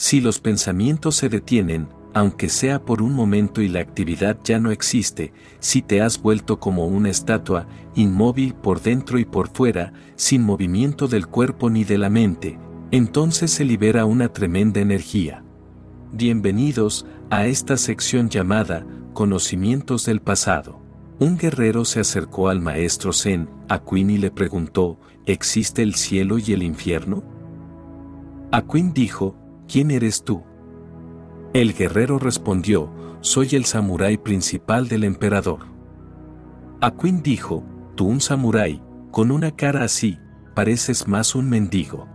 Si los pensamientos se detienen, aunque sea por un momento y la actividad ya no existe, si te has vuelto como una estatua, inmóvil por dentro y por fuera, sin movimiento del cuerpo ni de la mente, entonces se libera una tremenda energía. Bienvenidos a esta sección llamada Conocimientos del pasado. Un guerrero se acercó al maestro Zen, Aquin y le preguntó, ¿existe el cielo y el infierno? Aquin dijo, ¿quién eres tú? El guerrero respondió, soy el samurái principal del emperador. Aquin dijo, tú un samurái, con una cara así, pareces más un mendigo.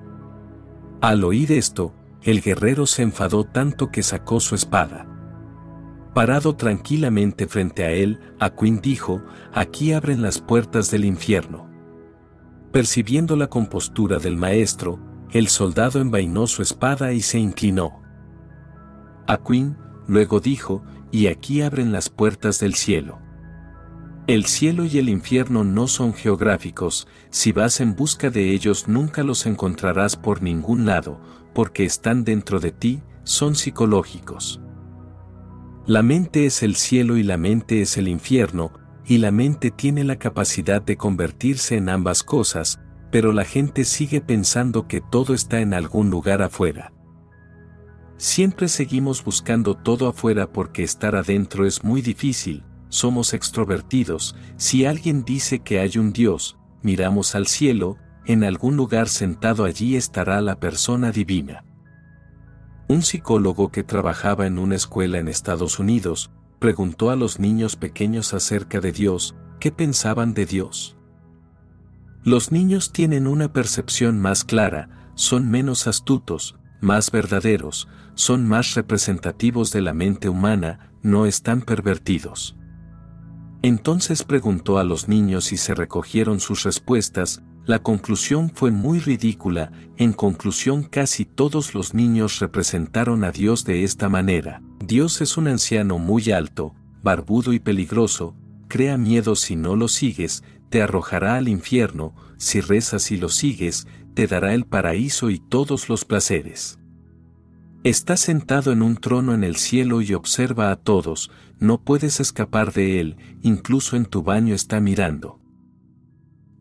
Al oír esto, el guerrero se enfadó tanto que sacó su espada. Parado tranquilamente frente a él, Aquin dijo, aquí abren las puertas del infierno. Percibiendo la compostura del maestro, el soldado envainó su espada y se inclinó. Aquin, luego dijo, y aquí abren las puertas del cielo. El cielo y el infierno no son geográficos, si vas en busca de ellos nunca los encontrarás por ningún lado, porque están dentro de ti, son psicológicos. La mente es el cielo y la mente es el infierno, y la mente tiene la capacidad de convertirse en ambas cosas, pero la gente sigue pensando que todo está en algún lugar afuera. Siempre seguimos buscando todo afuera porque estar adentro es muy difícil, somos extrovertidos, si alguien dice que hay un Dios, miramos al cielo, en algún lugar sentado allí estará la persona divina. Un psicólogo que trabajaba en una escuela en Estados Unidos, preguntó a los niños pequeños acerca de Dios, ¿qué pensaban de Dios? Los niños tienen una percepción más clara, son menos astutos, más verdaderos, son más representativos de la mente humana, no están pervertidos. Entonces preguntó a los niños y se recogieron sus respuestas, la conclusión fue muy ridícula, en conclusión casi todos los niños representaron a Dios de esta manera. Dios es un anciano muy alto, barbudo y peligroso, crea miedo si no lo sigues, te arrojará al infierno, si rezas y lo sigues, te dará el paraíso y todos los placeres. Está sentado en un trono en el cielo y observa a todos, no puedes escapar de él, incluso en tu baño está mirando.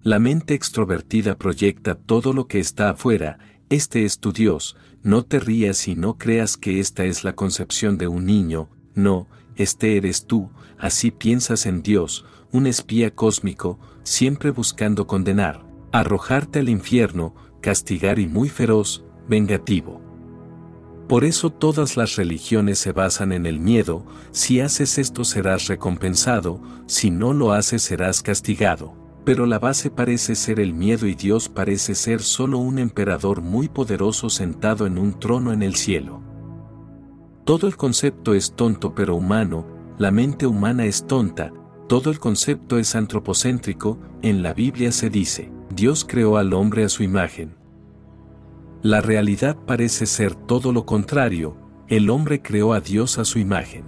La mente extrovertida proyecta todo lo que está afuera, este es tu Dios, no te rías y no creas que esta es la concepción de un niño, no, este eres tú, así piensas en Dios, un espía cósmico, siempre buscando condenar, arrojarte al infierno, castigar y muy feroz, vengativo. Por eso todas las religiones se basan en el miedo, si haces esto serás recompensado, si no lo haces serás castigado. Pero la base parece ser el miedo y Dios parece ser solo un emperador muy poderoso sentado en un trono en el cielo. Todo el concepto es tonto pero humano, la mente humana es tonta, todo el concepto es antropocéntrico, en la Biblia se dice, Dios creó al hombre a su imagen. La realidad parece ser todo lo contrario, el hombre creó a Dios a su imagen.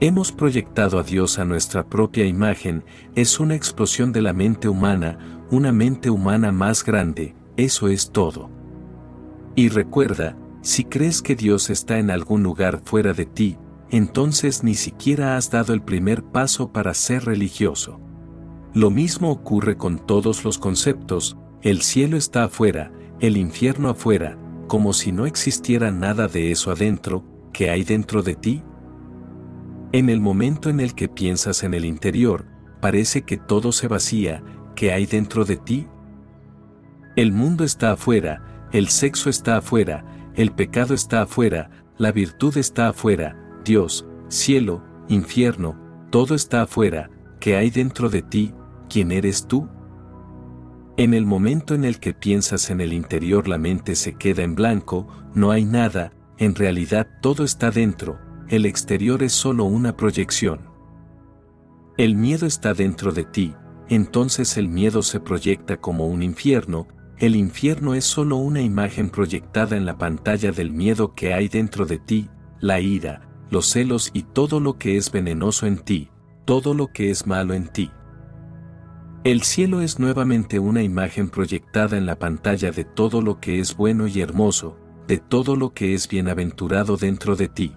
Hemos proyectado a Dios a nuestra propia imagen, es una explosión de la mente humana, una mente humana más grande, eso es todo. Y recuerda, si crees que Dios está en algún lugar fuera de ti, entonces ni siquiera has dado el primer paso para ser religioso. Lo mismo ocurre con todos los conceptos, el cielo está afuera, el infierno afuera, como si no existiera nada de eso adentro, que hay dentro de ti. En el momento en el que piensas en el interior, parece que todo se vacía, que hay dentro de ti. El mundo está afuera, el sexo está afuera, el pecado está afuera, la virtud está afuera, Dios, cielo, infierno, todo está afuera, ¿qué hay dentro de ti? ¿Quién eres tú? En el momento en el que piensas en el interior la mente se queda en blanco, no hay nada, en realidad todo está dentro, el exterior es solo una proyección. El miedo está dentro de ti, entonces el miedo se proyecta como un infierno, el infierno es solo una imagen proyectada en la pantalla del miedo que hay dentro de ti, la ira, los celos y todo lo que es venenoso en ti, todo lo que es malo en ti. El cielo es nuevamente una imagen proyectada en la pantalla de todo lo que es bueno y hermoso, de todo lo que es bienaventurado dentro de ti.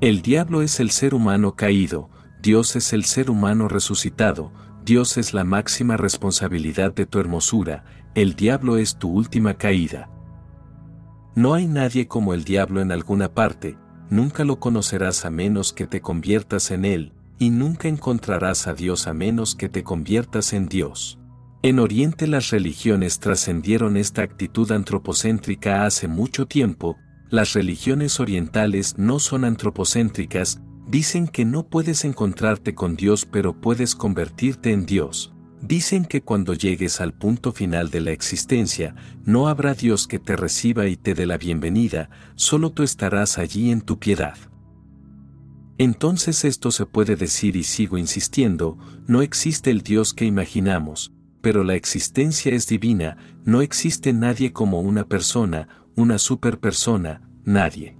El diablo es el ser humano caído, Dios es el ser humano resucitado, Dios es la máxima responsabilidad de tu hermosura, el diablo es tu última caída. No hay nadie como el diablo en alguna parte, nunca lo conocerás a menos que te conviertas en él, y nunca encontrarás a Dios a menos que te conviertas en Dios. En Oriente las religiones trascendieron esta actitud antropocéntrica hace mucho tiempo, las religiones orientales no son antropocéntricas, dicen que no puedes encontrarte con Dios pero puedes convertirte en Dios. Dicen que cuando llegues al punto final de la existencia, no habrá Dios que te reciba y te dé la bienvenida, solo tú estarás allí en tu piedad. Entonces esto se puede decir y sigo insistiendo, no existe el Dios que imaginamos, pero la existencia es divina, no existe nadie como una persona, una superpersona, nadie.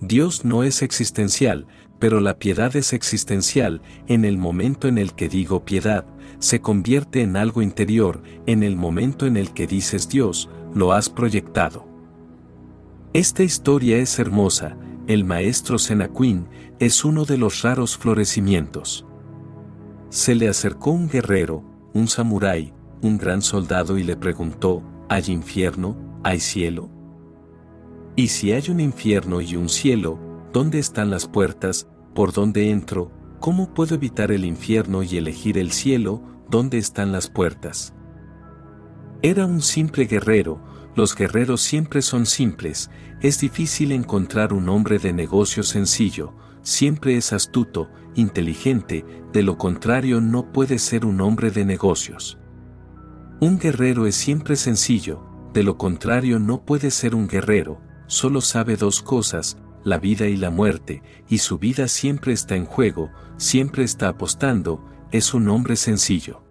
Dios no es existencial, pero la piedad es existencial, en el momento en el que digo piedad, se convierte en algo interior, en el momento en el que dices Dios, lo has proyectado. Esta historia es hermosa, el maestro Senaquin es uno de los raros florecimientos. Se le acercó un guerrero, un samurái, un gran soldado y le preguntó, ¿hay infierno, hay cielo? Y si hay un infierno y un cielo, ¿dónde están las puertas, por dónde entro, cómo puedo evitar el infierno y elegir el cielo, dónde están las puertas? Era un simple guerrero, los guerreros siempre son simples, es difícil encontrar un hombre de negocio sencillo, siempre es astuto, inteligente, de lo contrario no puede ser un hombre de negocios. Un guerrero es siempre sencillo, de lo contrario no puede ser un guerrero, solo sabe dos cosas, la vida y la muerte, y su vida siempre está en juego, siempre está apostando, es un hombre sencillo.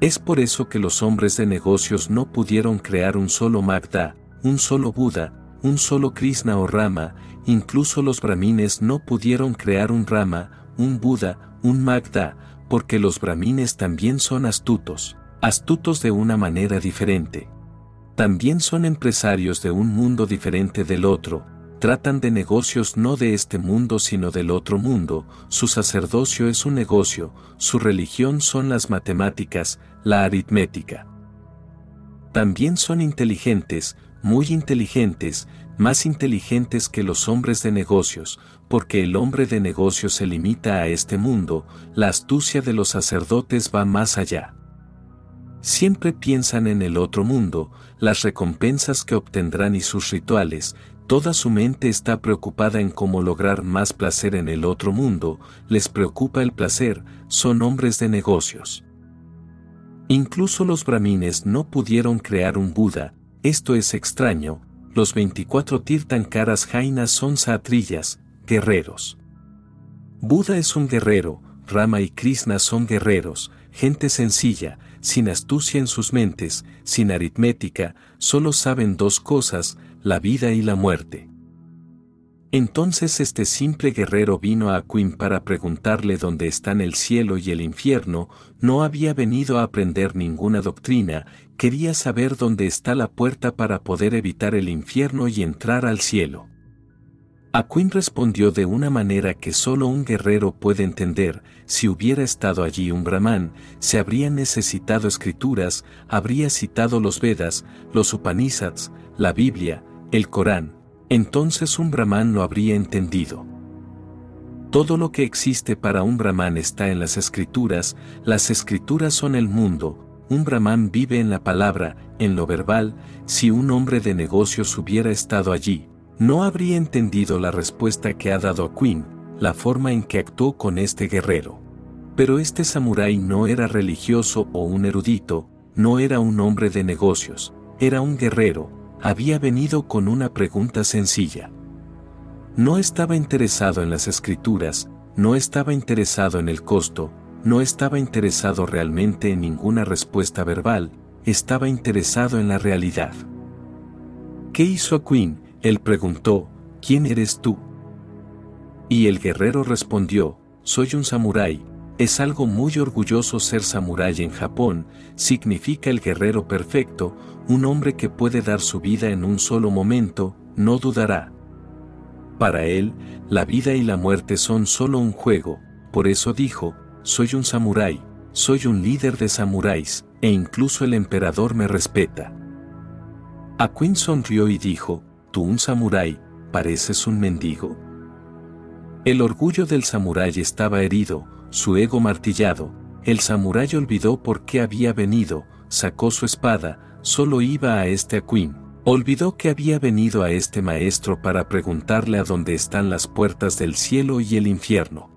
Es por eso que los hombres de negocios no pudieron crear un solo Magda, un solo Buda, un solo Krishna o Rama, incluso los brahmines no pudieron crear un Rama, un Buda, un Magda, porque los brahmines también son astutos, astutos de una manera diferente. También son empresarios de un mundo diferente del otro, tratan de negocios no de este mundo sino del otro mundo, su sacerdocio es un negocio, su religión son las matemáticas, la aritmética. También son inteligentes, muy inteligentes, más inteligentes que los hombres de negocios, porque el hombre de negocios se limita a este mundo, la astucia de los sacerdotes va más allá. Siempre piensan en el otro mundo, las recompensas que obtendrán y sus rituales, toda su mente está preocupada en cómo lograr más placer en el otro mundo, les preocupa el placer, son hombres de negocios. Incluso los brahmines no pudieron crear un Buda, esto es extraño, los 24 Tirthankaras Jainas son satrillas, guerreros. Buda es un guerrero, Rama y Krishna son guerreros, gente sencilla, sin astucia en sus mentes, sin aritmética, solo saben dos cosas, la vida y la muerte. Entonces este simple guerrero vino a Queen para preguntarle dónde están el cielo y el infierno, no había venido a aprender ninguna doctrina, quería saber dónde está la puerta para poder evitar el infierno y entrar al cielo. Aquin respondió de una manera que solo un guerrero puede entender, si hubiera estado allí un brahman, se habría necesitado escrituras, habría citado los Vedas, los Upanishads, la Biblia, el Corán, entonces un brahman lo habría entendido. Todo lo que existe para un brahman está en las escrituras, las escrituras son el mundo, un brahman vive en la palabra, en lo verbal, si un hombre de negocios hubiera estado allí, no habría entendido la respuesta que ha dado a Queen, la forma en que actuó con este guerrero. Pero este samurái no era religioso o un erudito, no era un hombre de negocios, era un guerrero, había venido con una pregunta sencilla. No estaba interesado en las escrituras, no estaba interesado en el costo, no estaba interesado realmente en ninguna respuesta verbal, estaba interesado en la realidad. ¿Qué hizo a Queen? Él preguntó, ¿quién eres tú? Y el guerrero respondió, soy un samurái, Es algo muy orgulloso ser samurái en Japón, significa el guerrero perfecto, un hombre que puede dar su vida en un solo momento, no dudará. Para él, la vida y la muerte son solo un juego, por eso dijo, soy un samurái, soy un líder de samuráis, e incluso el emperador me respeta. Aquin sonrió y dijo, tú un samurái, pareces un mendigo. El orgullo del samurái estaba herido, su ego martillado, el samurái olvidó por qué había venido, sacó su espada, solo iba a este Aquin. Olvidó que había venido a este maestro para preguntarle a dónde están las puertas del cielo y el infierno.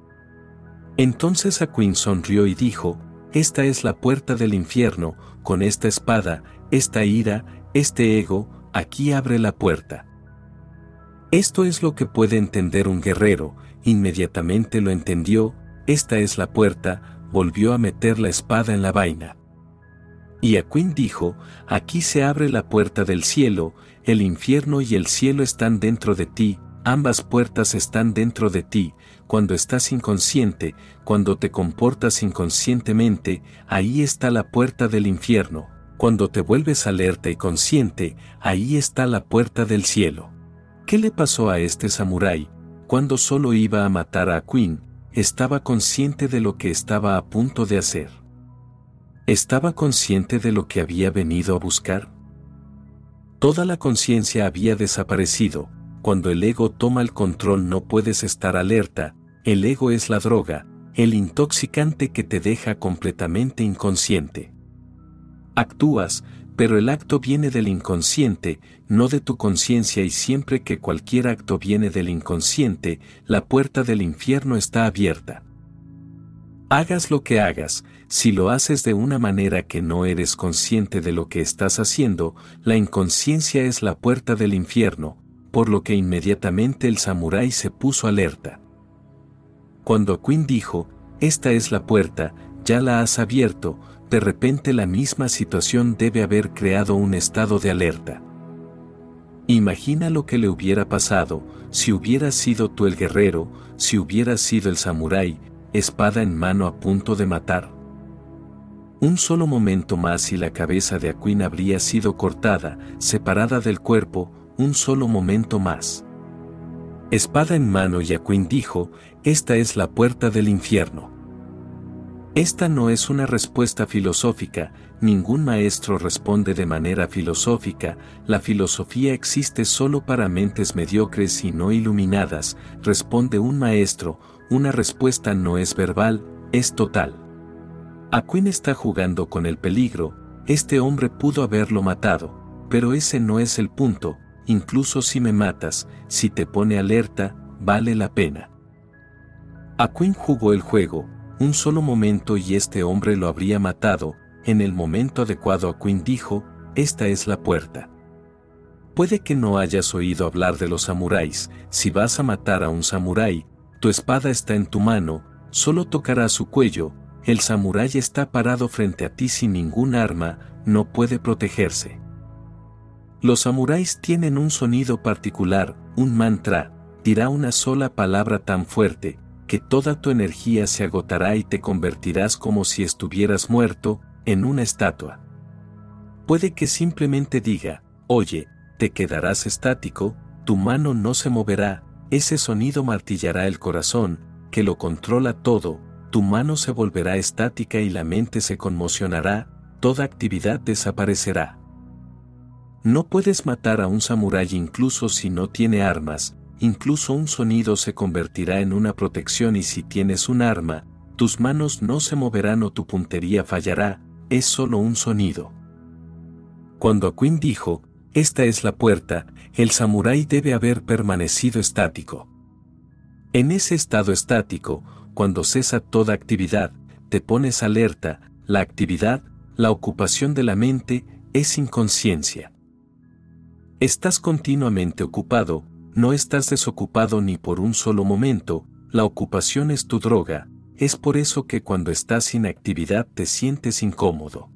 Entonces Aquin sonrió y dijo, Esta es la puerta del infierno, con esta espada, esta ira, este ego, aquí abre la puerta. Esto es lo que puede entender un guerrero, inmediatamente lo entendió, esta es la puerta, volvió a meter la espada en la vaina. Y Aquin dijo, aquí se abre la puerta del cielo, el infierno y el cielo están dentro de ti, ambas puertas están dentro de ti, cuando estás inconsciente, cuando te comportas inconscientemente, ahí está la puerta del infierno, cuando te vuelves alerta y consciente, ahí está la puerta del cielo. ¿Qué le pasó a este samurái? Cuando solo iba a matar a Aquin, estaba consciente de lo que estaba a punto de hacer. ¿Estaba consciente de lo que había venido a buscar? Toda la conciencia había desaparecido, cuando el ego toma el control no puedes estar alerta, el ego es la droga, el intoxicante que te deja completamente inconsciente. Actúas, pero el acto viene del inconsciente, no de tu conciencia y siempre que cualquier acto viene del inconsciente, la puerta del infierno está abierta. Hagas lo que hagas, si lo haces de una manera que no eres consciente de lo que estás haciendo, la inconsciencia es la puerta del infierno, por lo que inmediatamente el samurái se puso alerta. Cuando Quinn dijo, esta es la puerta, ya la has abierto, de repente la misma situación debe haber creado un estado de alerta. Imagina lo que le hubiera pasado si hubieras sido tú el guerrero, si hubieras sido el samurái, espada en mano a punto de matar. Un solo momento más y la cabeza de Aquin habría sido cortada, separada del cuerpo, un solo momento más. Espada en mano y Aquin dijo, esta es la puerta del infierno. Esta no es una respuesta filosófica, ningún maestro responde de manera filosófica, la filosofía existe solo para mentes mediocres y no iluminadas, responde un maestro, una respuesta no es verbal, es total. Aquin está jugando con el peligro, este hombre pudo haberlo matado, pero ese no es el punto, incluso si me matas, si te pone alerta, vale la pena. Aquin jugó el juego, un solo momento y este hombre lo habría matado, en el momento adecuado a Quinn dijo, esta es la puerta. Puede que no hayas oído hablar de los samuráis, si vas a matar a un samurái, tu espada está en tu mano, solo tocará su cuello, el samurái está parado frente a ti sin ningún arma, no puede protegerse. Los samuráis tienen un sonido particular, un mantra, dirá una sola palabra tan fuerte, que toda tu energía se agotará y te convertirás como si estuvieras muerto, en una estatua. Puede que simplemente diga, oye, te quedarás estático, tu mano no se moverá, ese sonido martillará el corazón, que lo controla todo, tu mano se volverá estática y la mente se conmocionará, toda actividad desaparecerá. No puedes matar a un samurái incluso si no tiene armas, incluso un sonido se convertirá en una protección y si tienes un arma, tus manos no se moverán o tu puntería fallará, es solo un sonido. Cuando Aquin dijo, esta es la puerta, el samurái debe haber permanecido estático. En ese estado estático, cuando cesa toda actividad, te pones alerta, la actividad, la ocupación de la mente, es inconsciencia. Estás continuamente ocupado, no estás desocupado ni por un solo momento, la ocupación es tu droga, es por eso que cuando estás sin actividad te sientes incómodo.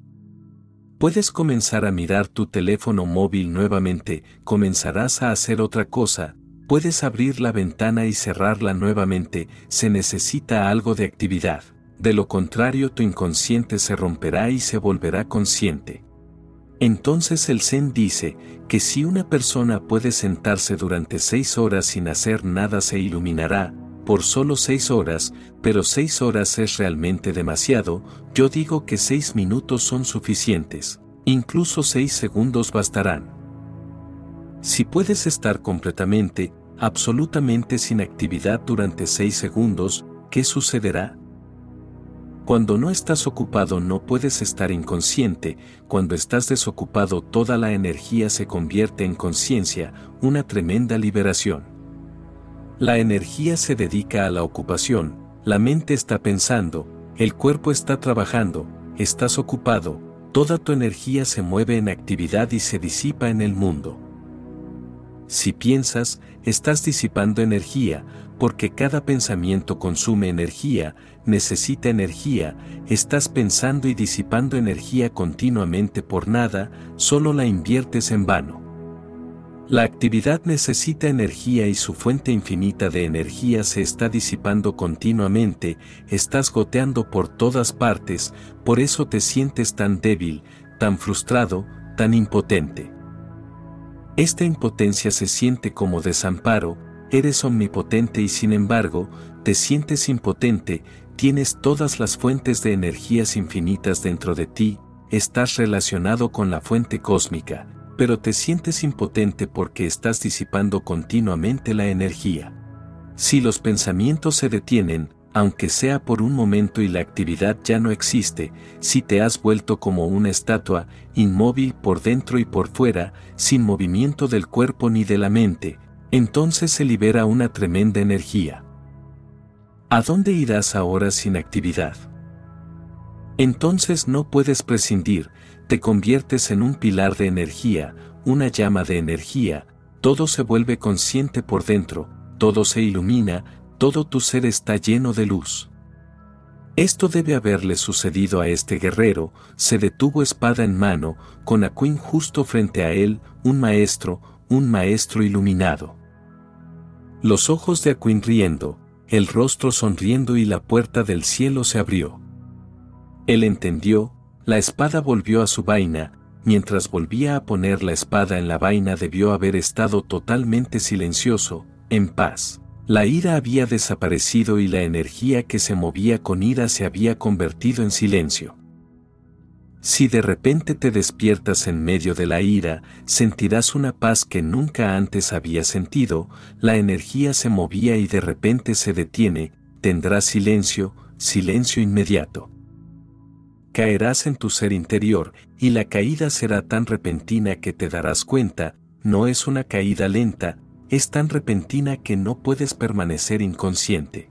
Puedes comenzar a mirar tu teléfono móvil nuevamente, comenzarás a hacer otra cosa, puedes abrir la ventana y cerrarla nuevamente, se necesita algo de actividad. de lo contrario tu inconsciente se romperá y se volverá consciente. Entonces el Zen dice que si una persona puede sentarse durante seis horas sin hacer nada se iluminará, por solo seis horas, pero seis horas es realmente demasiado, yo digo que seis minutos son suficientes, incluso seis segundos bastarán. Si puedes estar completamente, absolutamente sin actividad durante seis segundos, ¿qué sucederá? Cuando no estás ocupado no puedes estar inconsciente, cuando estás desocupado toda la energía se convierte en conciencia, una tremenda liberación. La energía se dedica a la ocupación, la mente está pensando, el cuerpo está trabajando, estás ocupado, toda tu energía se mueve en actividad y se disipa en el mundo. Si piensas, estás disipando energía, porque cada pensamiento consume energía, necesita energía, estás pensando y disipando energía continuamente por nada, solo la inviertes en vano. La actividad necesita energía y su fuente infinita de energía se está disipando continuamente, estás goteando por todas partes, por eso te sientes tan débil, tan frustrado, tan impotente. Esta impotencia se siente como desamparo, eres omnipotente y sin embargo, te sientes impotente, tienes todas las fuentes de energías infinitas dentro de ti, estás relacionado con la fuente cósmica, pero te sientes impotente porque estás disipando continuamente la energía. Si los pensamientos se detienen, aunque sea por un momento y la actividad ya no existe, si te has vuelto como una estatua, inmóvil por dentro y por fuera, sin movimiento del cuerpo ni de la mente, entonces se libera una tremenda energía. ¿A dónde irás ahora sin actividad? Entonces no puedes prescindir, te conviertes en un pilar de energía, una llama de energía, todo se vuelve consciente por dentro, todo se ilumina, todo tu ser está lleno de luz. Esto debe haberle sucedido a este guerrero, se detuvo espada en mano, con Aquín justo frente a él, un maestro, un maestro iluminado. Los ojos de Aquín riendo, el rostro sonriendo y la puerta del cielo se abrió. Él entendió, la espada volvió a su vaina, mientras volvía a poner la espada en la vaina debió haber estado totalmente silencioso, en paz. La ira había desaparecido y la energía que se movía con ira se había convertido en silencio. Si de repente te despiertas en medio de la ira, sentirás una paz que nunca antes habías sentido, la energía se movía y de repente se detiene, tendrás silencio, silencio inmediato. Caerás en tu ser interior, y la caída será tan repentina que te darás cuenta, no es una caída lenta, es tan repentina que no puedes permanecer inconsciente.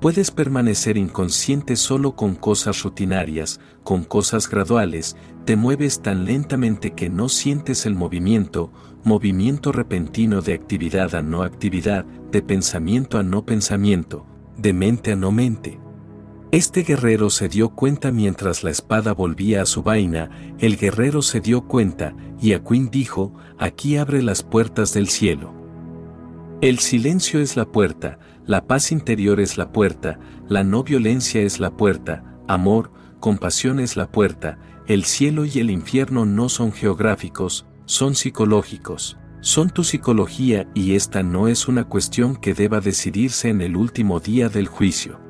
Puedes permanecer inconsciente solo con cosas rutinarias, con cosas graduales, te mueves tan lentamente que no sientes el movimiento, movimiento repentino de actividad a no actividad, de pensamiento a no pensamiento, de mente a no mente. Este guerrero se dio cuenta mientras la espada volvía a su vaina, el guerrero se dio cuenta, y Aquín dijo, aquí abre las puertas del cielo. El silencio es la puerta, la paz interior es la puerta, la no violencia es la puerta, amor, compasión es la puerta, el cielo y el infierno no son geográficos, son psicológicos. Son tu psicología y esta no es una cuestión que deba decidirse en el último día del juicio.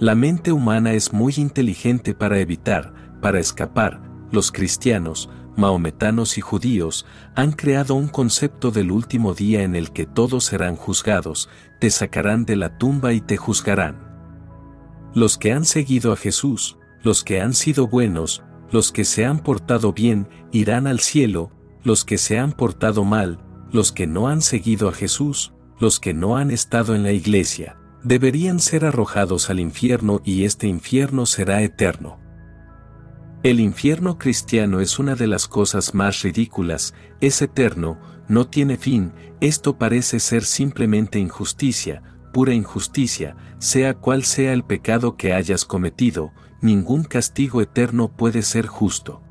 La mente humana es muy inteligente para evitar, para escapar, los cristianos, maometanos y judíos han creado un concepto del último día en el que todos serán juzgados, te sacarán de la tumba y te juzgarán. Los que han seguido a Jesús, los que han sido buenos, los que se han portado bien, irán al cielo, los que se han portado mal, los que no han seguido a Jesús, los que no han estado en la iglesia, deberían ser arrojados al infierno y este infierno será eterno. El infierno cristiano es una de las cosas más ridículas, es eterno, no tiene fin, esto parece ser simplemente injusticia, pura injusticia, sea cual sea el pecado que hayas cometido, ningún castigo eterno puede ser justo.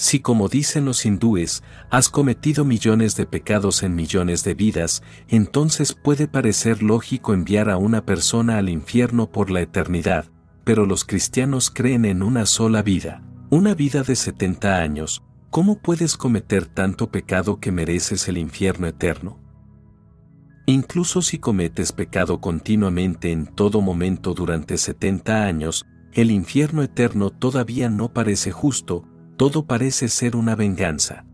Si como dicen los hindúes, has cometido millones de pecados en millones de vidas, entonces puede parecer lógico enviar a una persona al infierno por la eternidad, pero los cristianos creen en una sola vida, una vida de 70 años. ¿Cómo puedes cometer tanto pecado que mereces el infierno eterno? Incluso si cometes pecado continuamente en todo momento durante 70 años, el infierno eterno todavía no parece justo, todo parece ser una venganza.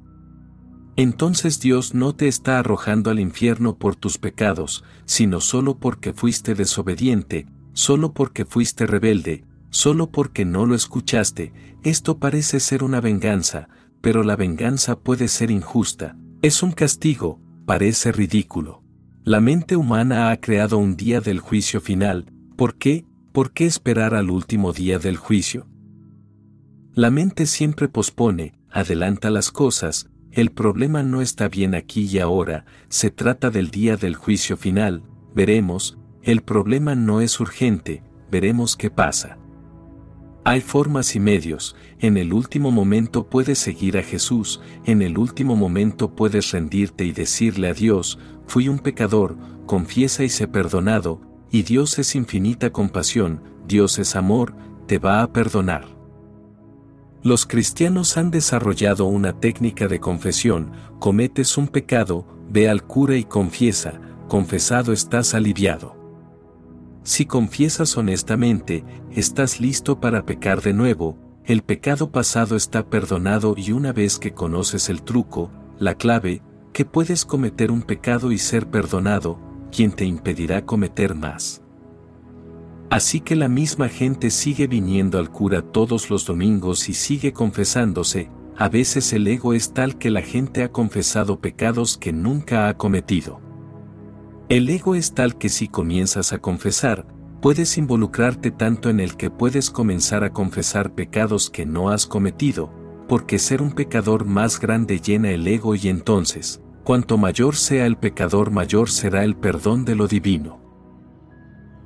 Entonces Dios no te está arrojando al infierno por tus pecados, sino solo porque fuiste desobediente, solo porque fuiste rebelde, solo porque no lo escuchaste, esto parece ser una venganza, pero la venganza puede ser injusta, es un castigo, parece ridículo. La mente humana ha creado un día del juicio final, ¿por qué? ¿Por qué esperar al último día del juicio? La mente siempre pospone, adelanta las cosas, el problema no está bien aquí y ahora, se trata del día del juicio final, veremos, el problema no es urgente, veremos qué pasa. Hay formas y medios, en el último momento puedes seguir a Jesús, en el último momento puedes rendirte y decirle a Dios, fui un pecador, confiesa y sé perdonado, y Dios es infinita compasión, Dios es amor, te va a perdonar. Los cristianos han desarrollado una técnica de confesión, cometes un pecado, ve al cura y confiesa, confesado estás aliviado. Si confiesas honestamente, estás listo para pecar de nuevo, el pecado pasado está perdonado y una vez que conoces el truco, la clave, que puedes cometer un pecado y ser perdonado, quien te impedirá cometer más. Así que la misma gente sigue viniendo al cura todos los domingos y sigue confesándose, a veces el ego es tal que la gente ha confesado pecados que nunca ha cometido. El ego es tal que si comienzas a confesar, puedes involucrarte tanto en el que puedes comenzar a confesar pecados que no has cometido, porque ser un pecador más grande llena el ego y entonces, cuanto mayor sea el pecador mayor será el perdón de lo divino.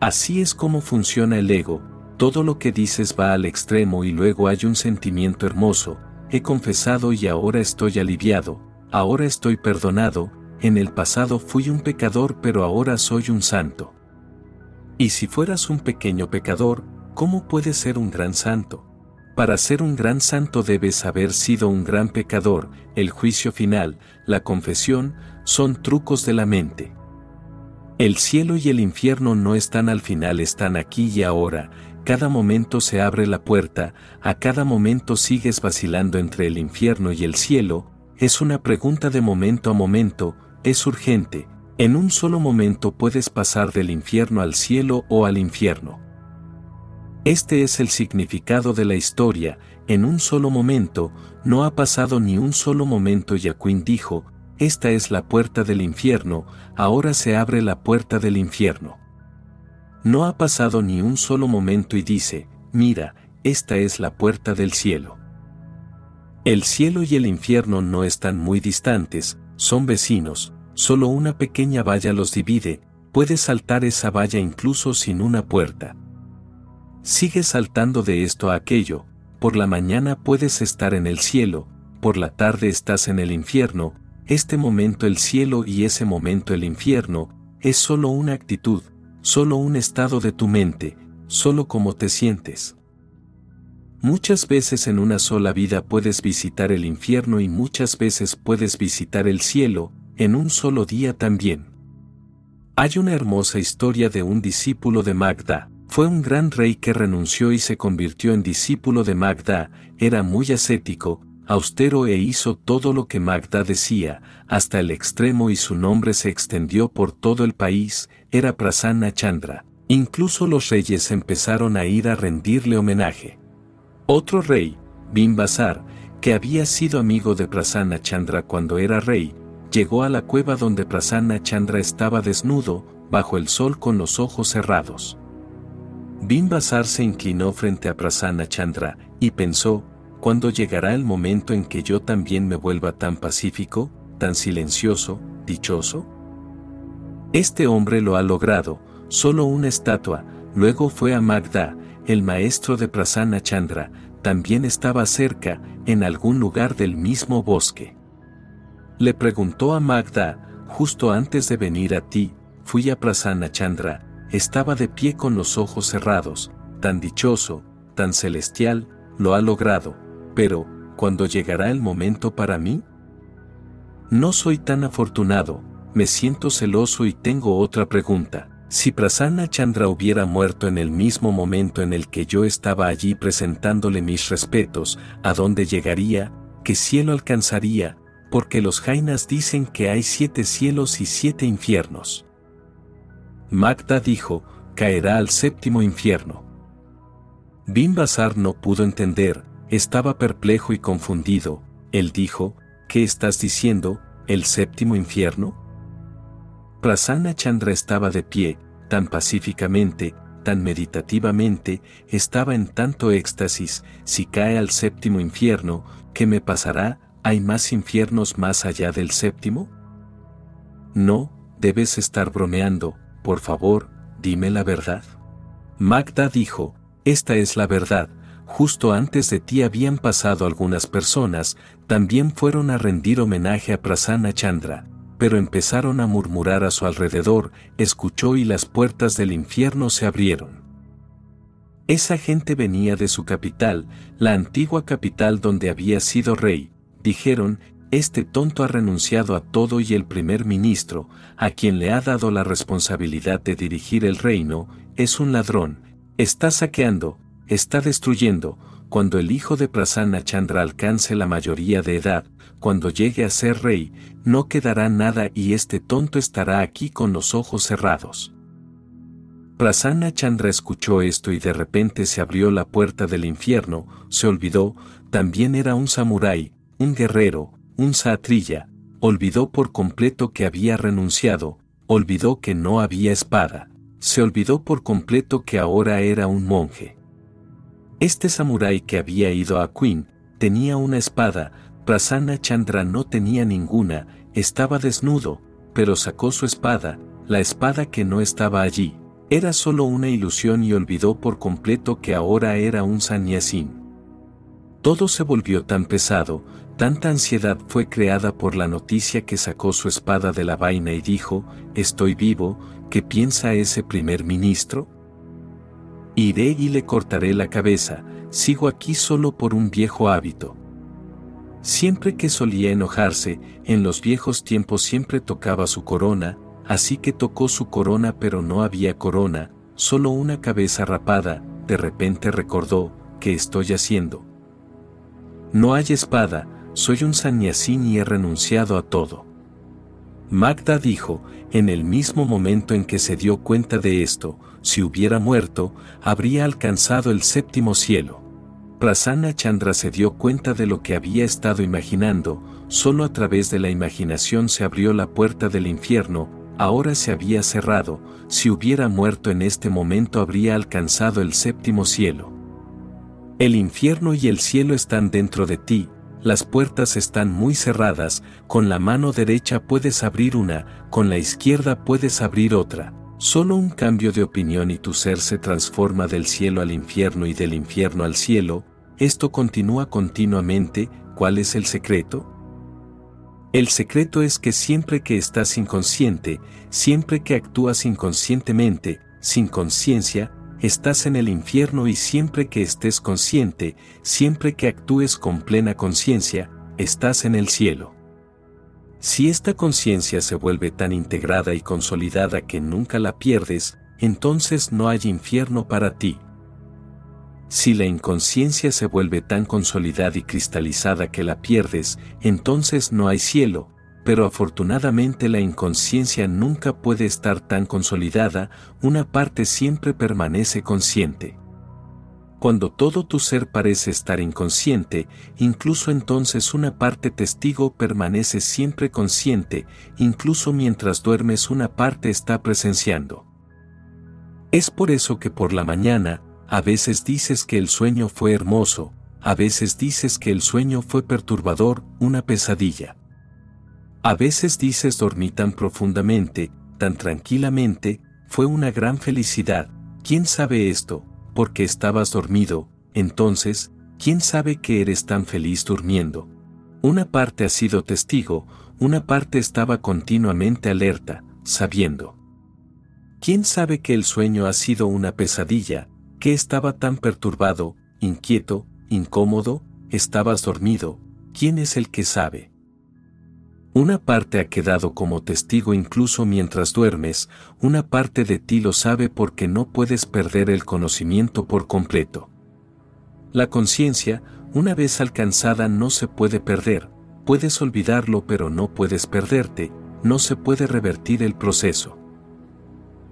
Así es como funciona el ego, todo lo que dices va al extremo y luego hay un sentimiento hermoso, he confesado y ahora estoy aliviado, ahora estoy perdonado, en el pasado fui un pecador pero ahora soy un santo. Y si fueras un pequeño pecador, ¿cómo puedes ser un gran santo? Para ser un gran santo debes haber sido un gran pecador, el juicio final, la confesión, son trucos de la mente. El cielo y el infierno no están al final, están aquí y ahora, cada momento se abre la puerta, a cada momento sigues vacilando entre el infierno y el cielo, es una pregunta de momento a momento, es urgente, en un solo momento puedes pasar del infierno al cielo o al infierno. Este es el significado de la historia, en un solo momento, no ha pasado ni un solo momento y Aquin dijo, esta es la puerta del infierno, ahora se abre la puerta del infierno. No ha pasado ni un solo momento y dice, mira, esta es la puerta del cielo. El cielo y el infierno no están muy distantes, son vecinos, solo una pequeña valla los divide, puedes saltar esa valla incluso sin una puerta. Sigue saltando de esto a aquello, por la mañana puedes estar en el cielo, por la tarde estás en el infierno, este momento el cielo y ese momento el infierno, es solo una actitud, solo un estado de tu mente, solo como te sientes. Muchas veces en una sola vida puedes visitar el infierno y muchas veces puedes visitar el cielo, en un solo día también. Hay una hermosa historia de un discípulo de Magda, fue un gran rey que renunció y se convirtió en discípulo de Magda, era muy ascético, austero e hizo todo lo que Magda decía, hasta el extremo y su nombre se extendió por todo el país, era Prasanna Chandra. Incluso los reyes empezaron a ir a rendirle homenaje. Otro rey, Bimbasar, que había sido amigo de Prasanna Chandra cuando era rey, llegó a la cueva donde Prasanna Chandra estaba desnudo, bajo el sol con los ojos cerrados. Bimbasar se inclinó frente a Prasanna Chandra y pensó, ¿Cuándo llegará el momento en que yo también me vuelva tan pacífico, tan silencioso, dichoso? Este hombre lo ha logrado, solo una estatua, luego fue a Magda, el maestro de Prasanna Chandra, también estaba cerca, en algún lugar del mismo bosque. Le preguntó a Magda, justo antes de venir a ti, fui a Prasanna Chandra, estaba de pie con los ojos cerrados, tan dichoso, tan celestial, lo ha logrado, pero, ¿cuándo llegará el momento para mí? No soy tan afortunado, me siento celoso y tengo otra pregunta. Si Prasanna Chandra hubiera muerto en el mismo momento en el que yo estaba allí presentándole mis respetos, ¿a dónde llegaría? ¿Qué cielo alcanzaría? Porque los Jainas dicen que hay siete cielos y siete infiernos. Magda dijo, caerá al séptimo infierno. Bimbasar no pudo entender, estaba perplejo y confundido. Él dijo, ¿qué estás diciendo, el séptimo infierno? Prasanna Chandra estaba de pie, tan pacíficamente, tan meditativamente, estaba en tanto éxtasis, si cae al séptimo infierno, ¿qué me pasará? ¿Hay más infiernos más allá del séptimo? No, debes estar bromeando, por favor, dime la verdad. Magda dijo, esta es la verdad, justo antes de ti habían pasado algunas personas, también fueron a rendir homenaje a Prasanna Chandra, pero empezaron a murmurar a su alrededor, escuchó y las puertas del infierno se abrieron. Esa gente venía de su capital, la antigua capital donde había sido rey, dijeron, este tonto ha renunciado a todo y el primer ministro, a quien le ha dado la responsabilidad de dirigir el reino, es un ladrón, está saqueando, está destruyendo, cuando el hijo de Prasanna Chandra alcance la mayoría de edad, cuando llegue a ser rey, no quedará nada y este tonto estará aquí con los ojos cerrados. Prasanna Chandra escuchó esto y de repente se abrió la puerta del infierno, se olvidó, también era un samurái, un guerrero, un satrilla, olvidó por completo que había renunciado, olvidó que no había espada, se olvidó por completo que ahora era un monje. Este samurái que había ido a Queen, tenía una espada, Prasanna Chandra no tenía ninguna, estaba desnudo, pero sacó su espada, la espada que no estaba allí. Era solo una ilusión y olvidó por completo que ahora era un sannyasin. Todo se volvió tan pesado, tanta ansiedad fue creada por la noticia que sacó su espada de la vaina y dijo, estoy vivo, ¿qué piensa ese primer ministro? Iré y le cortaré la cabeza, sigo aquí solo por un viejo hábito. Siempre que solía enojarse, en los viejos tiempos siempre tocaba su corona, así que tocó su corona pero no había corona, solo una cabeza rapada, de repente recordó, ¿qué estoy haciendo? No hay espada, soy un sannyasín y he renunciado a todo. Magda dijo, en el mismo momento en que se dio cuenta de esto, si hubiera muerto, habría alcanzado el séptimo cielo. Prasanna Chandra se dio cuenta de lo que había estado imaginando, solo a través de la imaginación se abrió la puerta del infierno, ahora se había cerrado, si hubiera muerto en este momento habría alcanzado el séptimo cielo. El infierno y el cielo están dentro de ti, las puertas están muy cerradas, con la mano derecha puedes abrir una, con la izquierda puedes abrir otra. Solo un cambio de opinión y tu ser se transforma del cielo al infierno y del infierno al cielo, esto continúa continuamente, ¿cuál es el secreto? El secreto es que siempre que estás inconsciente, siempre que actúas inconscientemente, sin conciencia, estás en el infierno y siempre que estés consciente, siempre que actúes con plena conciencia, estás en el cielo. Si esta conciencia se vuelve tan integrada y consolidada que nunca la pierdes, entonces no hay infierno para ti. Si la inconsciencia se vuelve tan consolidada y cristalizada que la pierdes, entonces no hay cielo, pero afortunadamente la inconsciencia nunca puede estar tan consolidada, una parte siempre permanece consciente. Cuando todo tu ser parece estar inconsciente, incluso entonces una parte testigo permanece siempre consciente, incluso mientras duermes una parte está presenciando. Es por eso que por la mañana, a veces dices que el sueño fue hermoso, a veces dices que el sueño fue perturbador, una pesadilla. A veces dices dormí tan profundamente, tan tranquilamente, fue una gran felicidad, ¿quién sabe esto? Porque estabas dormido, entonces, ¿quién sabe que eres tan feliz durmiendo? Una parte ha sido testigo, una parte estaba continuamente alerta, sabiendo. ¿Quién sabe que el sueño ha sido una pesadilla, que estaba tan perturbado, inquieto, incómodo, estabas dormido, ¿quién es el que sabe? Una parte ha quedado como testigo incluso mientras duermes, una parte de ti lo sabe porque no puedes perder el conocimiento por completo. La conciencia, una vez alcanzada, no se puede perder, puedes olvidarlo pero no puedes perderte, no se puede revertir el proceso.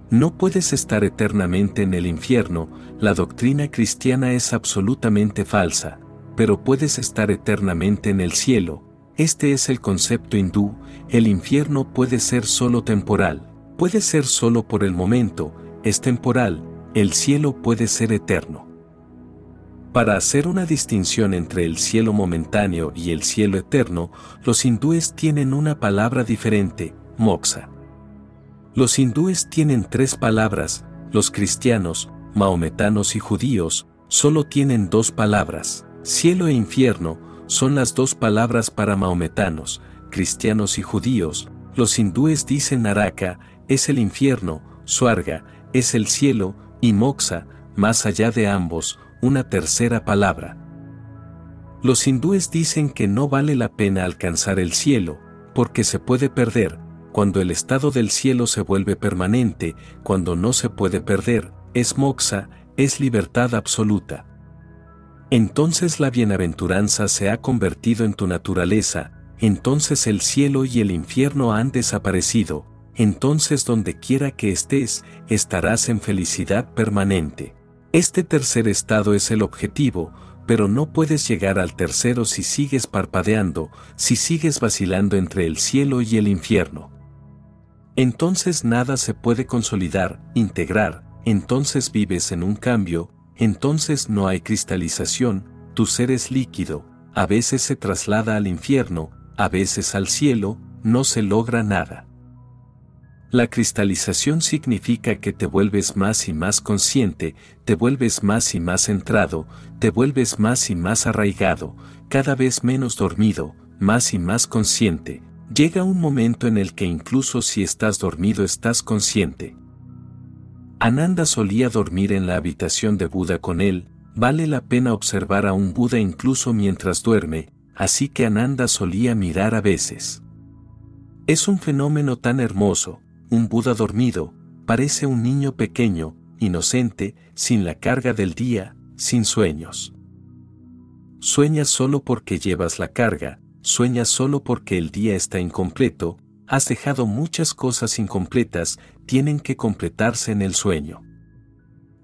No puedes estar eternamente en el infierno, la doctrina cristiana es absolutamente falsa, pero puedes estar eternamente en el cielo, este es el concepto hindú, el infierno puede ser solo temporal, puede ser solo por el momento, es temporal, el cielo puede ser eterno. Para hacer una distinción entre el cielo momentáneo y el cielo eterno, los hindúes tienen una palabra diferente, moksha. Los hindúes tienen tres palabras, los cristianos, maometanos y judíos, solo tienen dos palabras. Cielo e infierno son las dos palabras para maometanos, cristianos y judíos. Los hindúes dicen Naraka, es el infierno, Suarga, es el cielo, y Moksha, más allá de ambos, una tercera palabra. Los hindúes dicen que no vale la pena alcanzar el cielo, porque se puede perder, cuando el estado del cielo se vuelve permanente, cuando no se puede perder, es moxa, es libertad absoluta. Entonces la bienaventuranza se ha convertido en tu naturaleza, entonces el cielo y el infierno han desaparecido, entonces donde quiera que estés, estarás en felicidad permanente. Este tercer estado es el objetivo, pero no puedes llegar al tercero si sigues parpadeando, si sigues vacilando entre el cielo y el infierno entonces nada se puede consolidar, integrar, entonces vives en un cambio, entonces no hay cristalización, tu ser es líquido, a veces se traslada al infierno, a veces al cielo, no se logra nada. La cristalización significa que te vuelves más y más consciente, te vuelves más y más centrado, te vuelves más y más arraigado, cada vez menos dormido, más y más consciente, Llega un momento en el que incluso si estás dormido estás consciente. Ananda solía dormir en la habitación de Buda con él, vale la pena observar a un Buda incluso mientras duerme, así que Ananda solía mirar a veces. Es un fenómeno tan hermoso, un Buda dormido, parece un niño pequeño, inocente, sin la carga del día, sin sueños. Sueñas solo porque llevas la carga, sueñas solo porque el día está incompleto, has dejado muchas cosas incompletas, tienen que completarse en el sueño.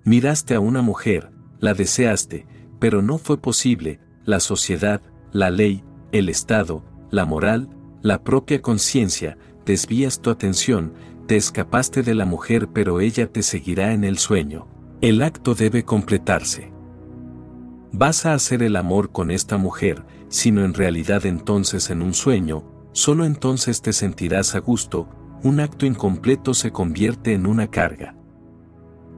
Miraste a una mujer, la deseaste, pero no fue posible, la sociedad, la ley, el Estado, la moral, la propia conciencia, desvías tu atención, te escapaste de la mujer pero ella te seguirá en el sueño. El acto debe completarse. Vas a hacer el amor con esta mujer, sino en realidad entonces en un sueño, solo entonces te sentirás a gusto, un acto incompleto se convierte en una carga.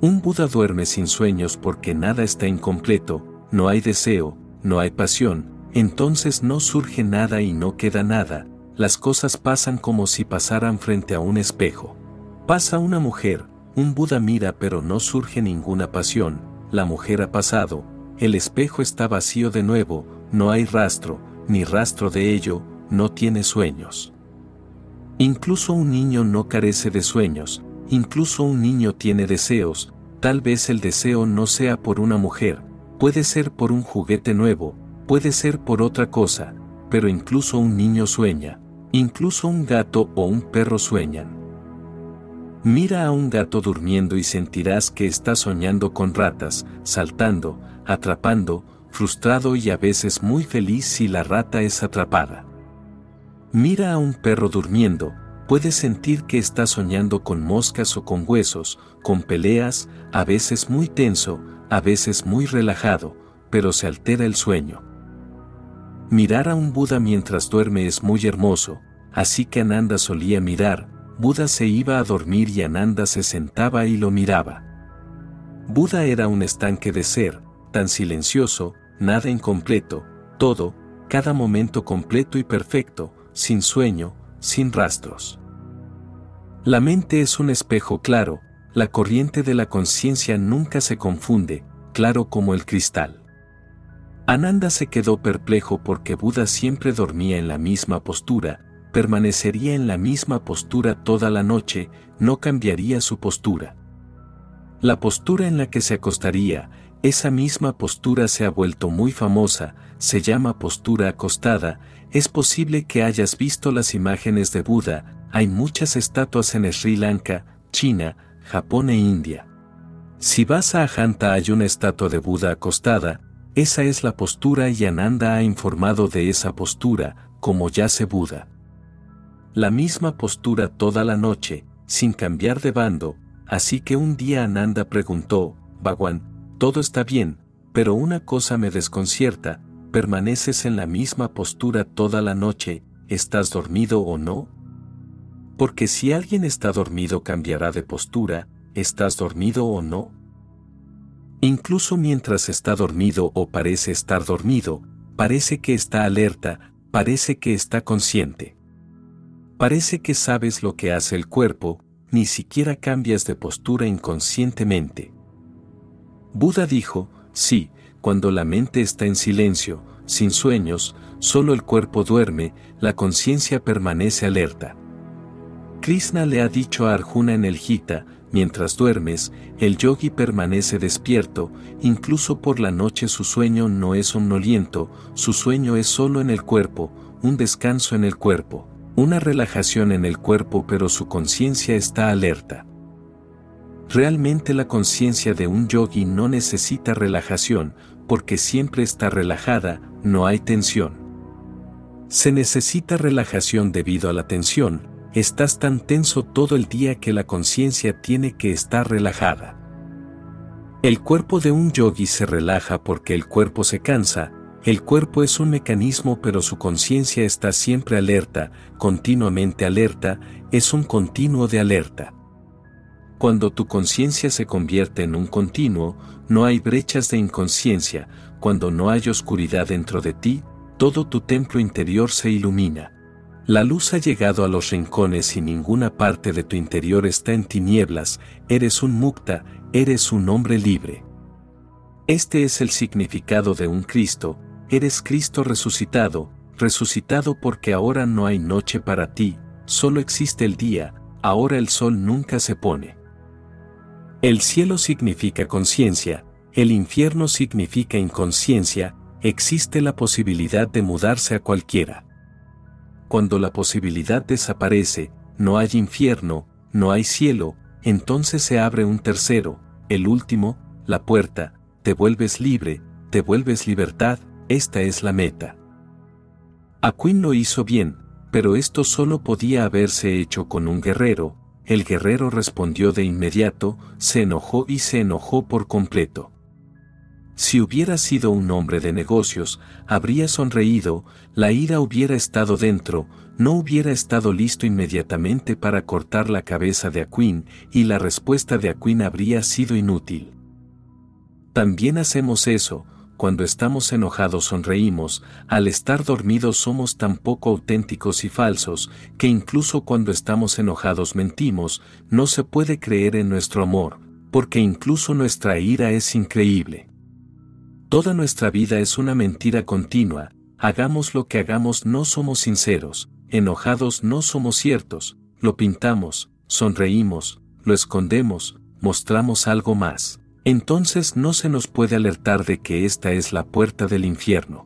Un Buda duerme sin sueños porque nada está incompleto, no hay deseo, no hay pasión, entonces no surge nada y no queda nada, las cosas pasan como si pasaran frente a un espejo. Pasa una mujer, un Buda mira pero no surge ninguna pasión, la mujer ha pasado, el espejo está vacío de nuevo, no hay rastro, ni rastro de ello, no tiene sueños. Incluso un niño no carece de sueños, incluso un niño tiene deseos, tal vez el deseo no sea por una mujer, puede ser por un juguete nuevo, puede ser por otra cosa, pero incluso un niño sueña, incluso un gato o un perro sueñan. Mira a un gato durmiendo y sentirás que está soñando con ratas, saltando, atrapando, frustrado y a veces muy feliz si la rata es atrapada. Mira a un perro durmiendo, puedes sentir que está soñando con moscas o con huesos, con peleas, a veces muy tenso, a veces muy relajado, pero se altera el sueño. Mirar a un Buda mientras duerme es muy hermoso, así que Ananda solía mirar, Buda se iba a dormir y Ananda se sentaba y lo miraba. Buda era un estanque de ser, tan silencioso, nada incompleto, todo, cada momento completo y perfecto, sin sueño, sin rastros. La mente es un espejo claro, la corriente de la conciencia nunca se confunde, claro como el cristal. Ananda se quedó perplejo porque Buda siempre dormía en la misma postura, permanecería en la misma postura toda la noche, no cambiaría su postura. La postura en la que se acostaría, esa misma postura se ha vuelto muy famosa, se llama postura acostada, es posible que hayas visto las imágenes de Buda, hay muchas estatuas en Sri Lanka, China, Japón e India. Si vas a Ajanta hay una estatua de Buda acostada, esa es la postura y Ananda ha informado de esa postura, como yace Buda. La misma postura toda la noche, sin cambiar de bando, así que un día Ananda preguntó, Bhagwan, todo está bien, pero una cosa me desconcierta, permaneces en la misma postura toda la noche, ¿estás dormido o no? Porque si alguien está dormido cambiará de postura, ¿estás dormido o no? Incluso mientras está dormido o parece estar dormido, parece que está alerta, parece que está consciente. Parece que sabes lo que hace el cuerpo, ni siquiera cambias de postura inconscientemente. Buda dijo, sí, cuando la mente está en silencio, sin sueños, solo el cuerpo duerme, la conciencia permanece alerta. Krishna le ha dicho a Arjuna en el Gita, mientras duermes, el yogi permanece despierto, incluso por la noche su sueño no es somnoliento, su sueño es solo en el cuerpo, un descanso en el cuerpo, una relajación en el cuerpo pero su conciencia está alerta. Realmente la conciencia de un yogi no necesita relajación, porque siempre está relajada, no hay tensión. Se necesita relajación debido a la tensión, estás tan tenso todo el día que la conciencia tiene que estar relajada. El cuerpo de un yogi se relaja porque el cuerpo se cansa, el cuerpo es un mecanismo pero su conciencia está siempre alerta, continuamente alerta, es un continuo de alerta. Cuando tu conciencia se convierte en un continuo, no hay brechas de inconsciencia, cuando no hay oscuridad dentro de ti, todo tu templo interior se ilumina. La luz ha llegado a los rincones y ninguna parte de tu interior está en tinieblas, eres un mukta, eres un hombre libre. Este es el significado de un Cristo, eres Cristo resucitado, resucitado porque ahora no hay noche para ti, solo existe el día, ahora el sol nunca se pone. El cielo significa conciencia, el infierno significa inconsciencia, existe la posibilidad de mudarse a cualquiera. Cuando la posibilidad desaparece, no hay infierno, no hay cielo, entonces se abre un tercero, el último, la puerta, te vuelves libre, te vuelves libertad, esta es la meta. Aquin lo hizo bien, pero esto solo podía haberse hecho con un guerrero, el guerrero respondió de inmediato, se enojó y se enojó por completo. Si hubiera sido un hombre de negocios, habría sonreído, la ira hubiera estado dentro, no hubiera estado listo inmediatamente para cortar la cabeza de Aquin, y la respuesta de Aquin habría sido inútil. También hacemos eso, cuando estamos enojados sonreímos, al estar dormidos somos tan poco auténticos y falsos, que incluso cuando estamos enojados mentimos, no se puede creer en nuestro amor, porque incluso nuestra ira es increíble. Toda nuestra vida es una mentira continua, hagamos lo que hagamos no somos sinceros, enojados no somos ciertos, lo pintamos, sonreímos, lo escondemos, mostramos algo más entonces no se nos puede alertar de que esta es la puerta del infierno.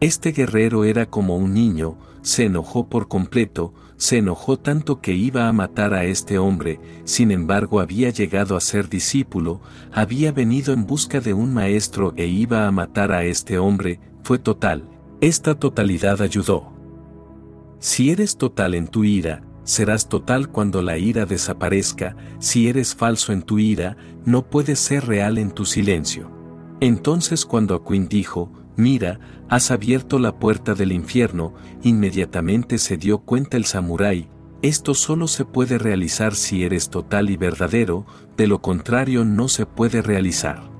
Este guerrero era como un niño, se enojó por completo, se enojó tanto que iba a matar a este hombre, sin embargo había llegado a ser discípulo, había venido en busca de un maestro e iba a matar a este hombre, fue total, esta totalidad ayudó. Si eres total en tu ira, serás total cuando la ira desaparezca, si eres falso en tu ira, no puedes ser real en tu silencio. Entonces cuando Aquin dijo, mira, has abierto la puerta del infierno, inmediatamente se dio cuenta el samurái, esto solo se puede realizar si eres total y verdadero, de lo contrario no se puede realizar.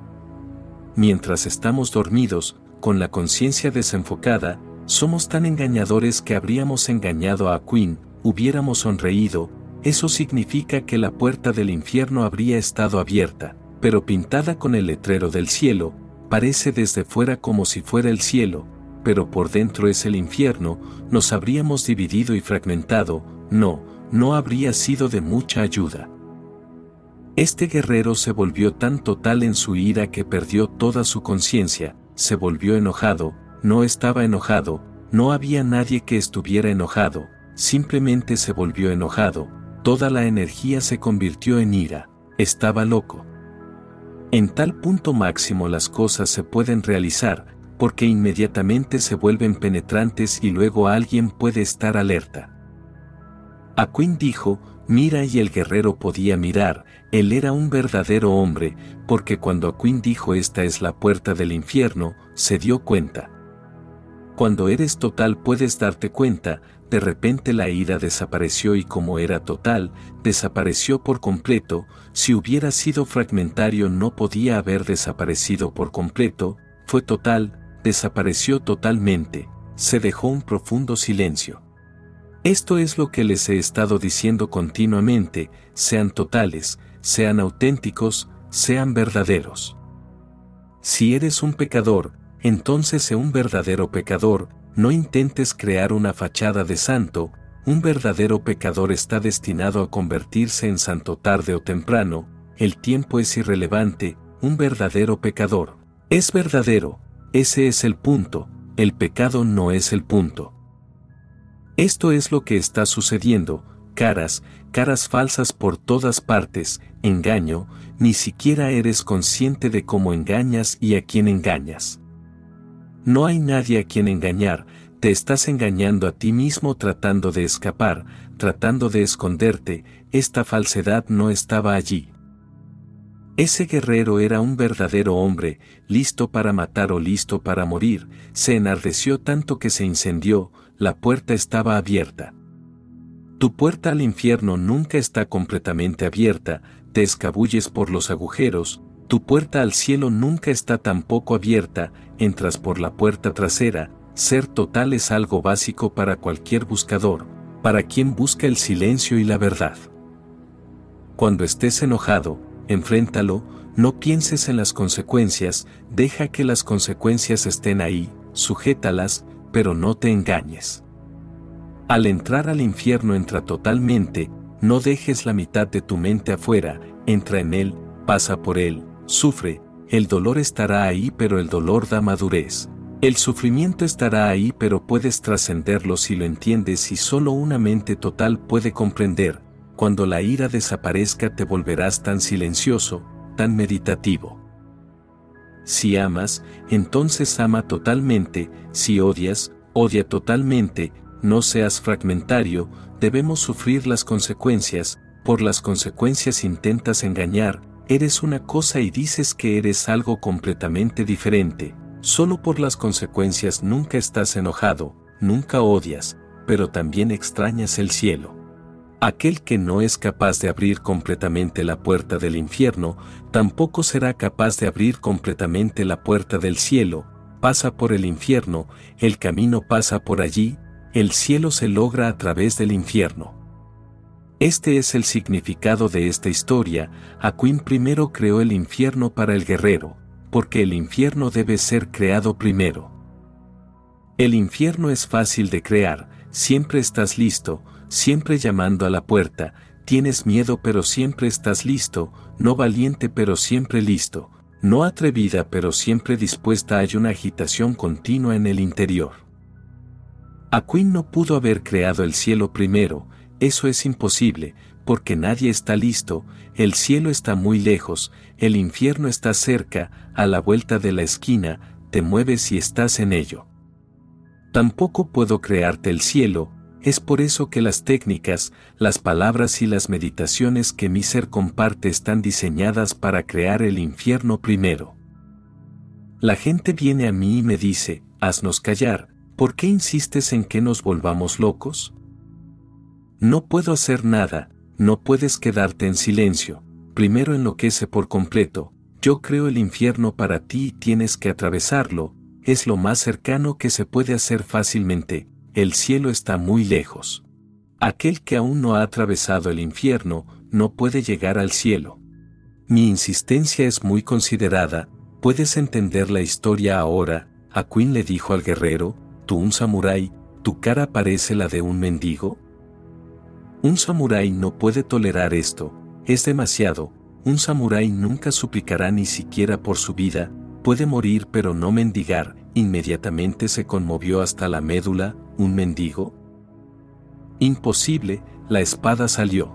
mientras estamos dormidos, con la conciencia desenfocada, somos tan engañadores que habríamos engañado a Quinn, hubiéramos sonreído, eso significa que la puerta del infierno habría estado abierta, pero pintada con el letrero del cielo, parece desde fuera como si fuera el cielo, pero por dentro es el infierno, nos habríamos dividido y fragmentado, no, no habría sido de mucha ayuda. Este guerrero se volvió tan total en su ira que perdió toda su conciencia, se volvió enojado, no estaba enojado, no había nadie que estuviera enojado, simplemente se volvió enojado, toda la energía se convirtió en ira, estaba loco. En tal punto máximo las cosas se pueden realizar, porque inmediatamente se vuelven penetrantes y luego alguien puede estar alerta. Aquin dijo, mira y el guerrero podía mirar, él era un verdadero hombre, porque cuando Aquin dijo esta es la puerta del infierno, se dio cuenta. Cuando eres total puedes darte cuenta, de repente la ira desapareció y como era total, desapareció por completo, si hubiera sido fragmentario no podía haber desaparecido por completo, fue total, desapareció totalmente, se dejó un profundo silencio. Esto es lo que les he estado diciendo continuamente, sean totales, sean auténticos, sean verdaderos. Si eres un pecador, entonces sé un verdadero pecador, no intentes crear una fachada de santo, un verdadero pecador está destinado a convertirse en santo tarde o temprano, el tiempo es irrelevante, un verdadero pecador. Es verdadero, ese es el punto, el pecado no es el punto. Esto es lo que está sucediendo, caras, caras falsas por todas partes, engaño, ni siquiera eres consciente de cómo engañas y a quién engañas. No hay nadie a quien engañar, te estás engañando a ti mismo tratando de escapar, tratando de esconderte, esta falsedad no estaba allí. Ese guerrero era un verdadero hombre, listo para matar o listo para morir, se enardeció tanto que se incendió, la puerta estaba abierta. Tu puerta al infierno nunca está completamente abierta, te escabulles por los agujeros, tu puerta al cielo nunca está tampoco abierta, entras por la puerta trasera, ser total es algo básico para cualquier buscador, para quien busca el silencio y la verdad. Cuando estés enojado, enfréntalo, no pienses en las consecuencias, deja que las consecuencias estén ahí, sujétalas, pero no te engañes. Al entrar al infierno entra totalmente, no dejes la mitad de tu mente afuera, entra en él, pasa por él, Sufre, el dolor estará ahí pero el dolor da madurez. El sufrimiento estará ahí pero puedes trascenderlo si lo entiendes y solo una mente total puede comprender. Cuando la ira desaparezca te volverás tan silencioso, tan meditativo. Si amas, entonces ama totalmente, si odias, odia totalmente, no seas fragmentario, debemos sufrir las consecuencias, por las consecuencias intentas engañar, eres una cosa y dices que eres algo completamente diferente, solo por las consecuencias nunca estás enojado, nunca odias, pero también extrañas el cielo. Aquel que no es capaz de abrir completamente la puerta del infierno, tampoco será capaz de abrir completamente la puerta del cielo, pasa por el infierno, el camino pasa por allí, el cielo se logra a través del infierno. Este es el significado de esta historia, Aquin primero creó el infierno para el guerrero, porque el infierno debe ser creado primero. El infierno es fácil de crear, siempre estás listo, siempre llamando a la puerta, tienes miedo pero siempre estás listo, no valiente pero siempre listo, no atrevida pero siempre dispuesta hay una agitación continua en el interior. Aquin no pudo haber creado el cielo primero, eso es imposible, porque nadie está listo, el cielo está muy lejos, el infierno está cerca, a la vuelta de la esquina, te mueves y estás en ello. Tampoco puedo crearte el cielo, es por eso que las técnicas, las palabras y las meditaciones que mi ser comparte están diseñadas para crear el infierno primero. La gente viene a mí y me dice, haznos callar, ¿por qué insistes en que nos volvamos locos? No puedo hacer nada, no puedes quedarte en silencio, primero enloquece por completo, yo creo el infierno para ti y tienes que atravesarlo, es lo más cercano que se puede hacer fácilmente, el cielo está muy lejos. Aquel que aún no ha atravesado el infierno, no puede llegar al cielo. Mi insistencia es muy considerada, puedes entender la historia ahora, a Quinn le dijo al guerrero, tú un samurái, tu cara parece la de un mendigo. Un samurái no puede tolerar esto, es demasiado, un samurái nunca suplicará ni siquiera por su vida, puede morir pero no mendigar, inmediatamente se conmovió hasta la médula, un mendigo. Imposible, la espada salió.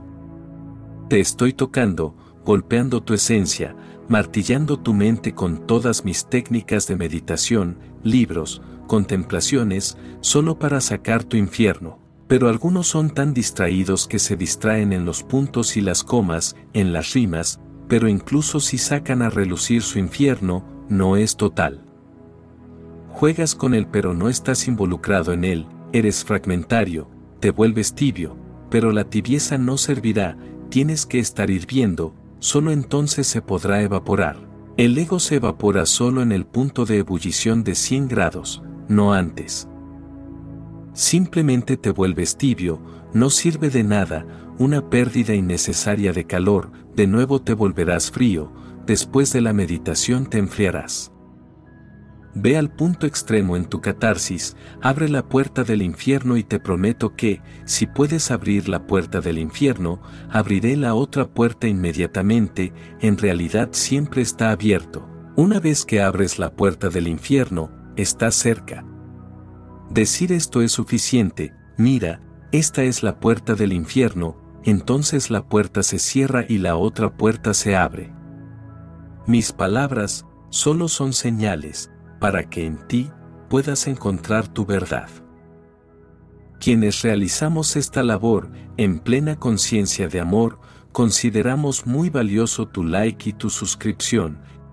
Te estoy tocando, golpeando tu esencia, martillando tu mente con todas mis técnicas de meditación, libros, contemplaciones, solo para sacar tu infierno. Pero algunos son tan distraídos que se distraen en los puntos y las comas, en las rimas, pero incluso si sacan a relucir su infierno, no es total. Juegas con él pero no estás involucrado en él, eres fragmentario, te vuelves tibio, pero la tibieza no servirá, tienes que estar hirviendo, solo entonces se podrá evaporar. El ego se evapora solo en el punto de ebullición de 100 grados, no antes. Simplemente te vuelves tibio, no sirve de nada, una pérdida innecesaria de calor, de nuevo te volverás frío, después de la meditación te enfriarás. Ve al punto extremo en tu catarsis, abre la puerta del infierno y te prometo que, si puedes abrir la puerta del infierno, abriré la otra puerta inmediatamente, en realidad siempre está abierto. Una vez que abres la puerta del infierno, estás cerca. Decir esto es suficiente, mira, esta es la puerta del infierno, entonces la puerta se cierra y la otra puerta se abre. Mis palabras solo son señales, para que en ti puedas encontrar tu verdad. Quienes realizamos esta labor en plena conciencia de amor, consideramos muy valioso tu like y tu suscripción,